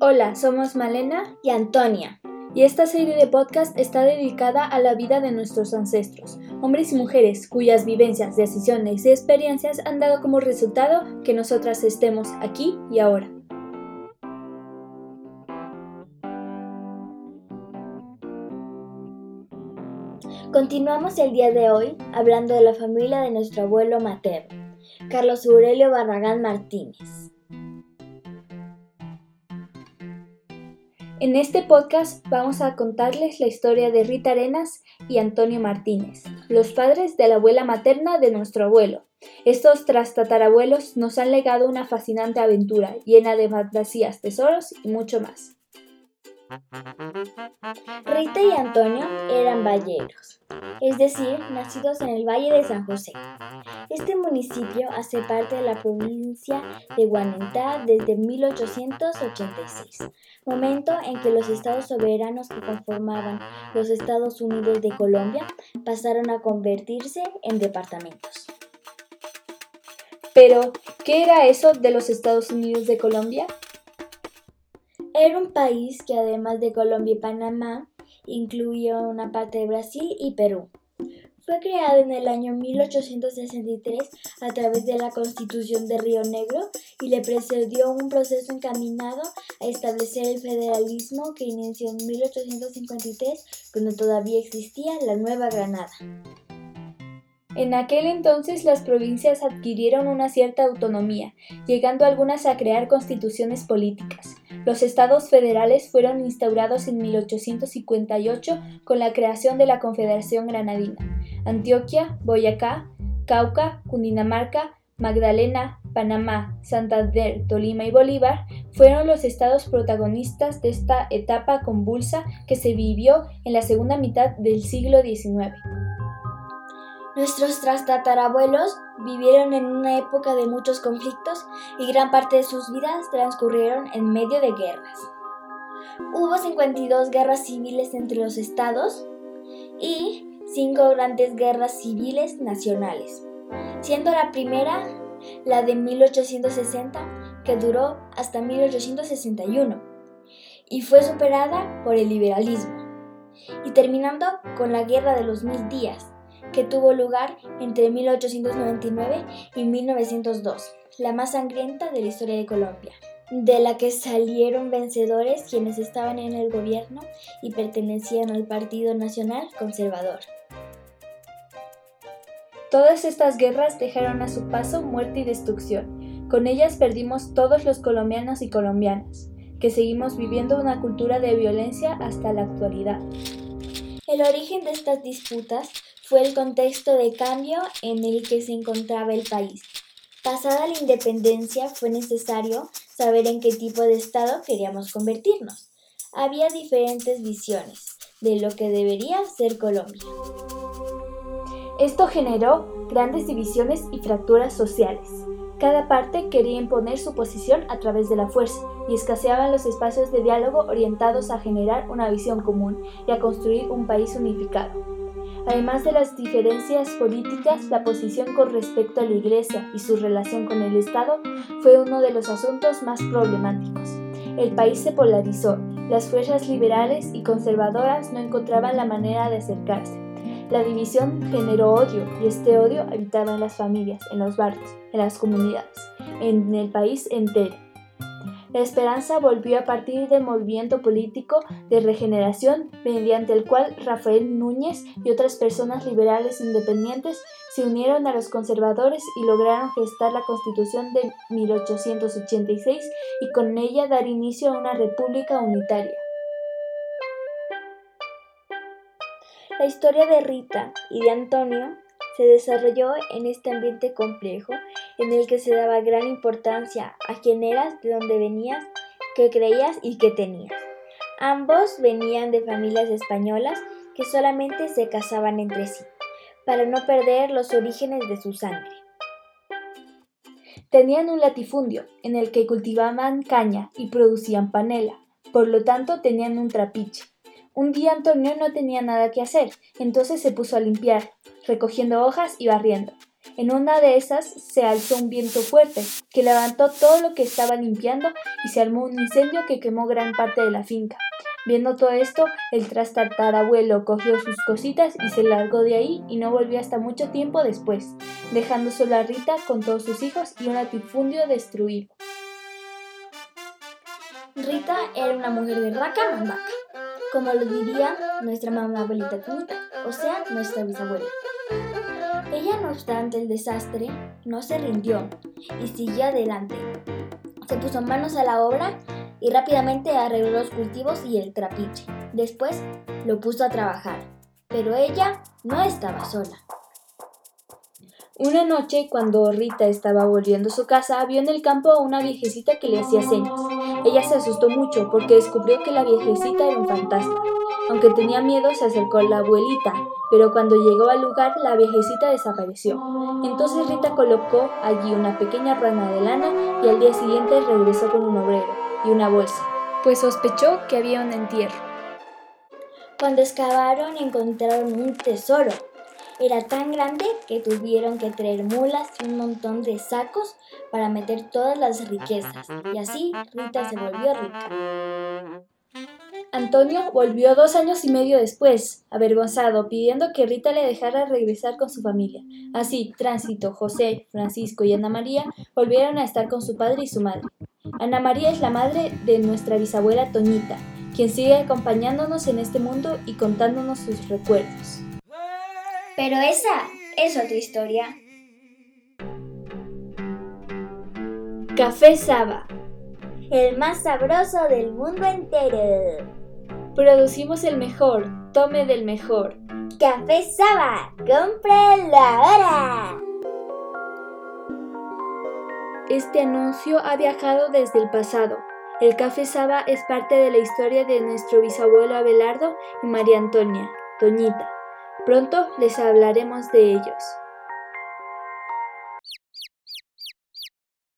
Hola, somos Malena y Antonia. Y esta serie de podcast está dedicada a la vida de nuestros ancestros, hombres y mujeres cuyas vivencias, decisiones y experiencias han dado como resultado que nosotras estemos aquí y ahora. Continuamos el día de hoy hablando de la familia de nuestro abuelo materno, Carlos Aurelio Barragán Martínez. En este podcast vamos a contarles la historia de Rita Arenas y Antonio Martínez, los padres de la abuela materna de nuestro abuelo. Estos trastatarabuelos nos han legado una fascinante aventura llena de fantasías, tesoros y mucho más. Rita y Antonio eran valleros, es decir, nacidos en el Valle de San José. Este municipio hace parte de la provincia de Guanentá desde 1886, momento en que los estados soberanos que conformaban los Estados Unidos de Colombia pasaron a convertirse en departamentos. Pero, ¿qué era eso de los Estados Unidos de Colombia? Era un país que además de Colombia y Panamá, incluía una parte de Brasil y Perú. Fue creado en el año 1863 a través de la Constitución de Río Negro y le precedió un proceso encaminado a establecer el federalismo que inició en 1853 cuando todavía existía la Nueva Granada. En aquel entonces las provincias adquirieron una cierta autonomía, llegando algunas a crear constituciones políticas. Los estados federales fueron instaurados en 1858 con la creación de la Confederación Granadina. Antioquia, Boyacá, Cauca, Cundinamarca, Magdalena, Panamá, Santander, Tolima y Bolívar fueron los estados protagonistas de esta etapa convulsa que se vivió en la segunda mitad del siglo XIX. Nuestros trastatarabuelos vivieron en una época de muchos conflictos y gran parte de sus vidas transcurrieron en medio de guerras. Hubo 52 guerras civiles entre los estados y 5 grandes guerras civiles nacionales, siendo la primera la de 1860 que duró hasta 1861 y fue superada por el liberalismo, y terminando con la Guerra de los Mil Días, que tuvo lugar entre 1899 y 1902, la más sangrienta de la historia de Colombia, de la que salieron vencedores quienes estaban en el gobierno y pertenecían al Partido Nacional Conservador. Todas estas guerras dejaron a su paso muerte y destrucción. Con ellas perdimos todos los colombianos y colombianas, que seguimos viviendo una cultura de violencia hasta la actualidad. El origen de estas disputas fue el contexto de cambio en el que se encontraba el país. Pasada la independencia fue necesario saber en qué tipo de Estado queríamos convertirnos. Había diferentes visiones de lo que debería ser Colombia. Esto generó grandes divisiones y fracturas sociales. Cada parte quería imponer su posición a través de la fuerza y escaseaban los espacios de diálogo orientados a generar una visión común y a construir un país unificado. Además de las diferencias políticas, la posición con respecto a la Iglesia y su relación con el Estado fue uno de los asuntos más problemáticos. El país se polarizó, las fuerzas liberales y conservadoras no encontraban la manera de acercarse. La división generó odio y este odio habitaba en las familias, en los barrios, en las comunidades, en el país entero. La esperanza volvió a partir del movimiento político de regeneración mediante el cual Rafael Núñez y otras personas liberales independientes se unieron a los conservadores y lograron gestar la Constitución de 1886 y con ella dar inicio a una república unitaria. La historia de Rita y de Antonio se desarrolló en este ambiente complejo en el que se daba gran importancia a quién eras, de dónde venías, qué creías y qué tenías. Ambos venían de familias españolas que solamente se casaban entre sí, para no perder los orígenes de su sangre. Tenían un latifundio en el que cultivaban caña y producían panela, por lo tanto tenían un trapiche. Un día Antonio no tenía nada que hacer, entonces se puso a limpiar, recogiendo hojas y barriendo. En una de esas se alzó un viento fuerte, que levantó todo lo que estaba limpiando y se armó un incendio que quemó gran parte de la finca. Viendo todo esto, el trastartarabuelo cogió sus cositas y se largó de ahí y no volvió hasta mucho tiempo después, dejando sola a Rita con todos sus hijos y un latifundio destruido. Rita era una mujer de raca mandaca, como lo diría nuestra mamá abuelita Tunita, o sea, nuestra bisabuela. Ella, no obstante el desastre, no se rindió y siguió adelante. Se puso manos a la obra y rápidamente arregló los cultivos y el trapiche. Después lo puso a trabajar. Pero ella no estaba sola. Una noche, cuando Rita estaba volviendo a su casa, vio en el campo a una viejecita que le hacía señas. Ella se asustó mucho porque descubrió que la viejecita era un fantasma. Aunque tenía miedo, se acercó a la abuelita, pero cuando llegó al lugar, la viejecita desapareció. Entonces Rita colocó allí una pequeña rana de lana y al día siguiente regresó con un obrero y una bolsa, pues sospechó que había un entierro. Cuando excavaron encontraron un tesoro. Era tan grande que tuvieron que traer mulas y un montón de sacos para meter todas las riquezas. Y así Rita se volvió rica. Antonio volvió dos años y medio después, avergonzado, pidiendo que Rita le dejara regresar con su familia. Así, Tránsito, José, Francisco y Ana María volvieron a estar con su padre y su madre. Ana María es la madre de nuestra bisabuela Toñita, quien sigue acompañándonos en este mundo y contándonos sus recuerdos. Pero esa es otra historia. Café Saba. El más sabroso del mundo entero. Producimos el mejor, tome del mejor. Café Saba, cómpralo ahora. Este anuncio ha viajado desde el pasado. El Café Saba es parte de la historia de nuestro bisabuelo Abelardo y María Antonia, Doñita. Pronto les hablaremos de ellos.